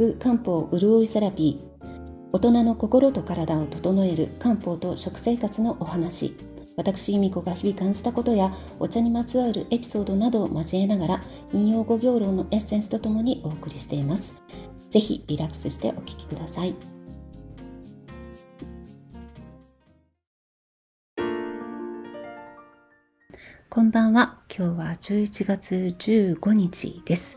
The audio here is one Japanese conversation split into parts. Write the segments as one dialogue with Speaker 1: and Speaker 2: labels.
Speaker 1: く漢方潤いセラピー。大人の心と体を整える漢方と食生活のお話。私由美子が日々感じたことやお茶にまつわるエピソードなどを交えながら引用語行論のエッセンスとともにお送りしています。ぜひリラックスしてお聞きください。こんばんは。今日は11月15日です。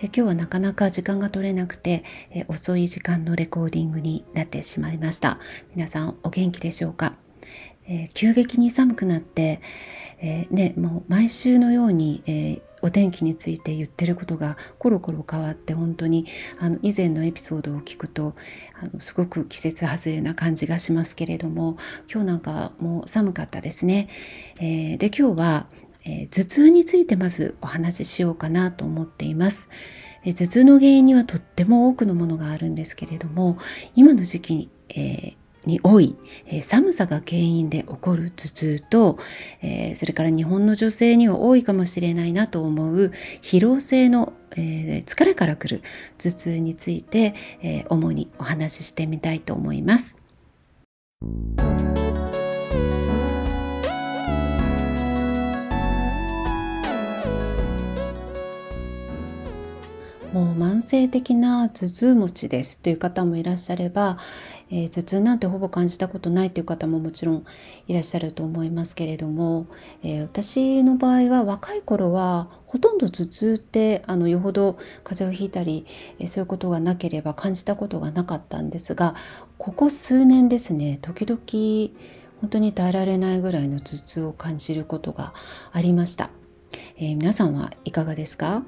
Speaker 1: え今日はなかなか時間が取れなくてえ遅い時間のレコーディングになってしまいました皆さんお元気でしょうか、え、急激に寒くなって、えー、ねもう毎週のように、えーお天気について言ってることがコロコロ変わって本当にあの以前のエピソードを聞くとあのすごく季節外れな感じがしますけれども今日なんかもう寒かったですね。えー、で今日はえー、頭痛についてまずお話ししようかなと思っています。えー、頭痛の原因にはとっても多くのものがあるんですけれども今の時期に、えー、に多い、え寒さが原因で起こる頭痛と、えそれから日本の女性には多いかもしれないなと思う疲労性の、え疲れからくる頭痛について、え主にお話ししてみたいと思います。もう慢性的な頭痛持ちですという方もいらっしゃれば、えー、頭痛なんてほぼ感じたことないという方ももちろんいらっしゃると思いますけれども、えー、私の場合は若い頃はほとんど頭痛ってあのよほど風邪をひいたり、え、そういうことがなければ感じたことがなかったんですがここ数年ですね時々本当に耐えられないぐらいの頭痛を感じることがありました。えー、皆さんはいかがですか、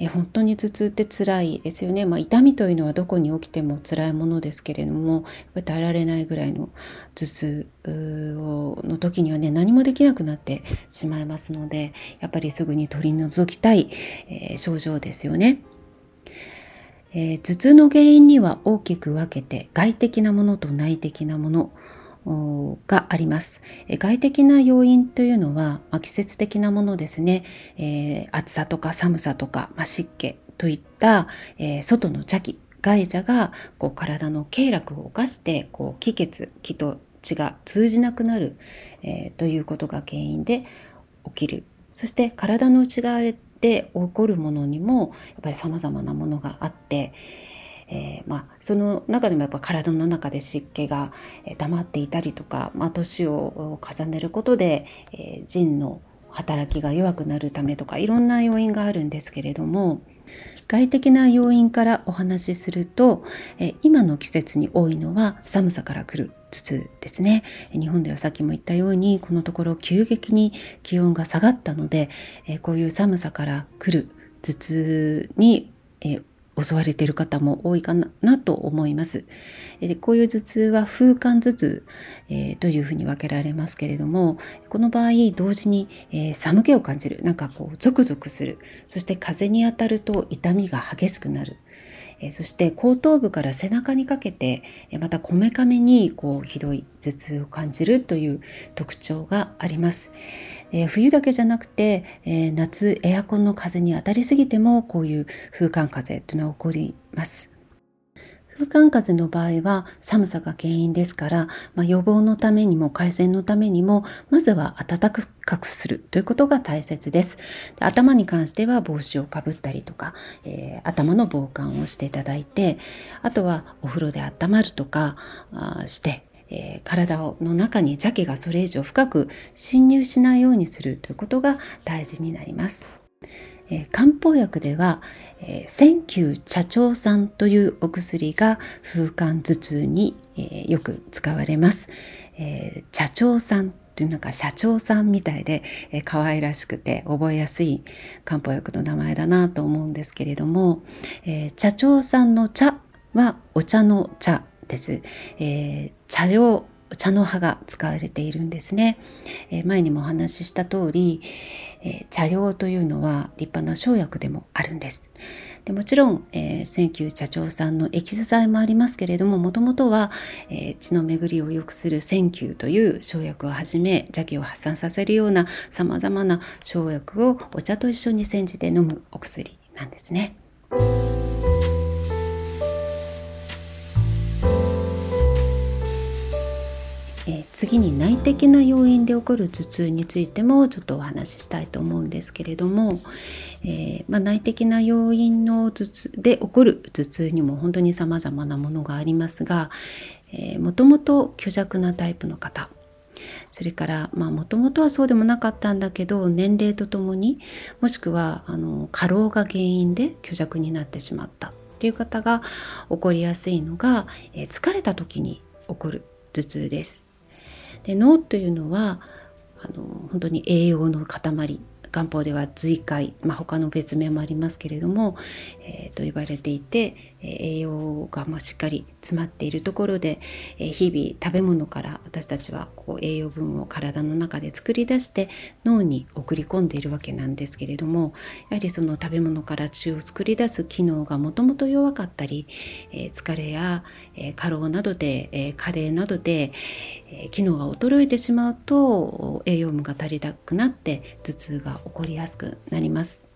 Speaker 1: え本当に頭痛って辛いですよね、まあ、痛みというのはどこに起きても辛いものですけれども耐えられないぐらいの頭痛をの時にはね何もできなくなってしまいますのでやっぱりすぐに取り除きたい、えー、症状ですよね。えー、頭痛の原因には大きく分けて外的なものと内的なものがあります。外的な要因というのは、まあ、季節的なものですね、えー、暑さとか寒さとか、まあ、湿気といった、えー、外の邪気外邪がこう体の経絡を犯してこう気血気と血が通じなくなる、えー、ということが原因で起きるそして体の内側で起こるものにもやっぱり様々なものがあって、えー、まあ、その中でもやっぱ体の中で湿気が溜まっていたりとか、まあ、年を重ねることで、えー、腎の働きが弱くなるためとかいろんな要因があるんですけれども外的な要因からお話しすると、え今の季節に多いのは寒さから来る頭痛ですね。日本ではさっきも言ったようにこのところ急激に気温が下がったので、えこういう寒さから来る頭痛に、え襲われている方も多いかなと思います。でこういう頭痛は風間頭痛、えー、というふうに分けられますけれどもこの場合同時に、えー、寒気を感じるなんかこうゾクゾクするそして風に当たると痛みが激しくなる。えそして後頭部から背中にかけて、えまたこめかみにこうひどい頭痛を感じるという特徴があります。え冬だけじゃなくて、え夏エアコンの風に当たりすぎてもこういう風間風邪というのは起こります。風寒風の場合は寒さが原因ですから、まあ、予防のためにも改善のためにもまずは暖かくするということが大切です。で頭に関しては帽子をかぶったりとか、えー、頭の防寒をしていただいてあとはお風呂で温まるとかあしてえー、体の中に邪気がそれ以上深く侵入しないようにするということが大事になります。えー、漢方薬では、えー、千球茶長酸というお薬が風寒頭痛に、えー、よく使われます。えー、茶長酸というなんか社長さんみたいで、えー、可愛らしくて覚えやすい漢方薬の名前だなと思うんですけれども、えー、茶長さんの茶はお茶の茶です。えー、茶用茶の葉が使われているんですね。えー、前にもお話しした通り、えー、茶葉というのは立派な生薬でもあるんです。でもちろん、えー、千球茶長さんのエキス剤もありますけれどももともとは、えー、血の巡りを良くする千球という生薬をはじめ邪気を発散させるようなさまざまな生薬をお茶と一緒に煎じて飲むお薬なんですね。次に内的な要因で起こる頭痛についてもちょっとお話ししたいと思うんですけれども、えー、まあ、内的な要因の頭痛で起こる頭痛にも本当に様々なものがありますが、えー、もともと虚弱なタイプの方それからもともとはそうでもなかったんだけど年齢とともにもしくはあの過労が原因で虚弱になってしまったっていう方が起こりやすいのが、えー、疲れた時に起こる頭痛です。で脳というのはあの本当に栄養の塊漢方では髄界、まあ、他の別名もありますけれども、えー、と言われていて栄養がましっかり詰まっているところで、えー、日々食べ物から私たちはこう栄養分を体の中で作り出して脳に送り込んでいるわけなんですけれどもやはりその食べ物から血を作り出す機能がもともと弱かったり、えー、疲れや、え、過労などで、えー、加齢などで、え機能が衰えてしまうと栄養分が足りなくなって頭痛が起こりやすくなります。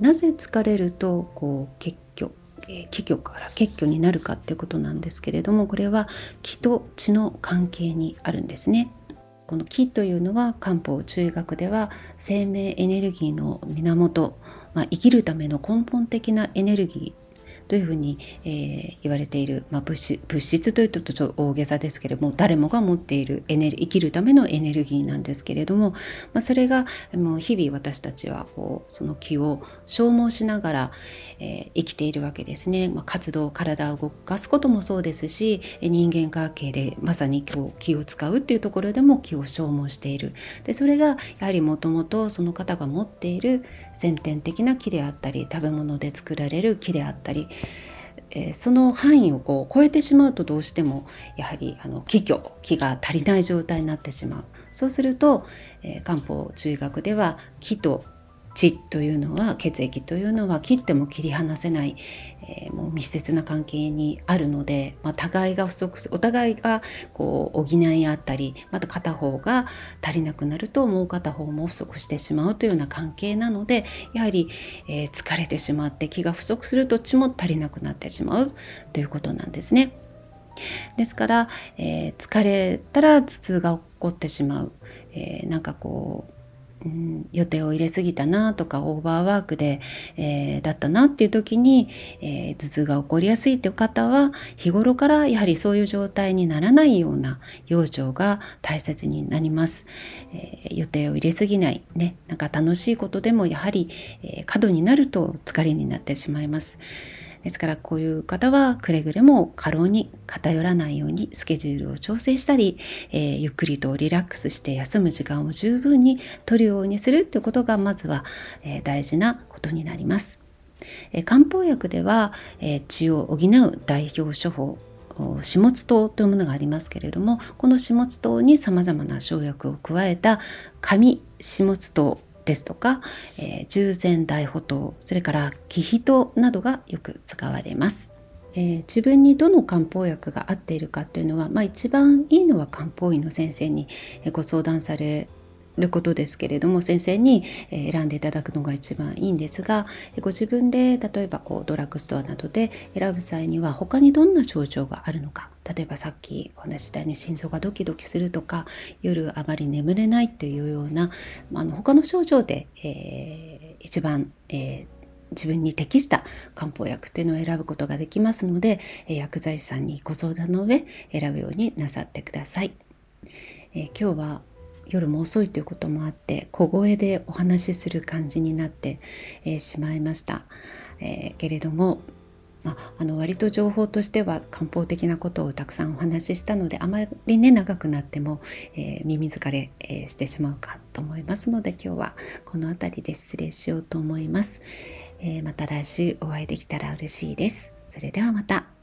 Speaker 1: なぜ疲れるとこう結局気虚から結虚になるかっていうことなんですけれどもこれは気と血の関係にあるんですね。この気というのは漢方中医学では生命エネルギーの源、まあ、生きるための根本的なエネルギーというふうに、えー、言われている、まあ、物質物質というとちょっと大げさですけれども誰もが持っているエネル生きるためのエネルギーなんですけれども、まあ、それがもう日々私たちはこうその気を消耗しながら、えー、生きているわけですね、まあ、活動体を動かすこともそうですし人間関係でまさに今日気を使うっていうところでも気を消耗している。でそれがやはりもともとその方が持っている先天的な気であったり食べ物で作られる気であったりえー、その範囲をこう超えてしまうとどうしてもやはりあの気虚気が足りない状態になってしまう。そうすると、えー、漢方中医学では気と血というのは血液というのは切っても切り離せない、えー、もう密接な関係にあるので、まあ、互いが不足お互いがこう補い合ったりまた片方が足りなくなるともう片方も不足してしまうというような関係なのでやはり、えー、疲れてしまって気が不足すると血も足りなくなってしまうということなんですね。ですから、えー、疲れたら頭痛が起こってしまう、えー、なんかこう予定を入れすぎたなとかオーバーワークで、えー、だったなっていう時に、えー、頭痛が起こりやすいという方は日頃からやはりそういう状態にならないような養生が大切になります、えー、予定を入れすぎないねなんか楽しいことでもやはり、え過度になると疲れになってしまいます。ですからこういう方はくれぐれも過労に偏らないようにスケジュールを調整したり、えー、ゆっくりとリラックスして休む時間を十分に取るようにするということがまずは、えー、大事なことになります。えー、漢方薬では、え血を補う代表処方始末糖というものがありますけれどもこの始末糖にさまざまな生薬を加えた紙始末糖ですとか、えー、従前大補糖それから気比糖などがよく使われます。えー、自分にどの漢方薬が合っているかっていうのは、まあ、一番いいのは漢方医の先生にご相談されることですけれども先生に選んでいただくのが一番いいんですがご自分で例えばこうドラッグストアなどで選ぶ際には他にどんな症状があるのか例えばさっきお話したように心臓がドキドキするとか夜あまり眠れないっていうような、あの他の症状で、えー、一番、えー自分に適した漢方薬というのを選ぶことができますので薬剤師さんにご相談の上選ぶようになさってください。え、今日は夜も遅いということもあって小声でお話しする感じになって、えー、しまいました、えー、けれども、まあ、あの割と情報としては漢方的なことをたくさんお話ししたのであまりね長くなっても、えー、耳疲れ、えしてしまうかと思いますので今日はこの辺りで失礼しようと思います、えまた来週お会いできたら嬉しいです。それではまた。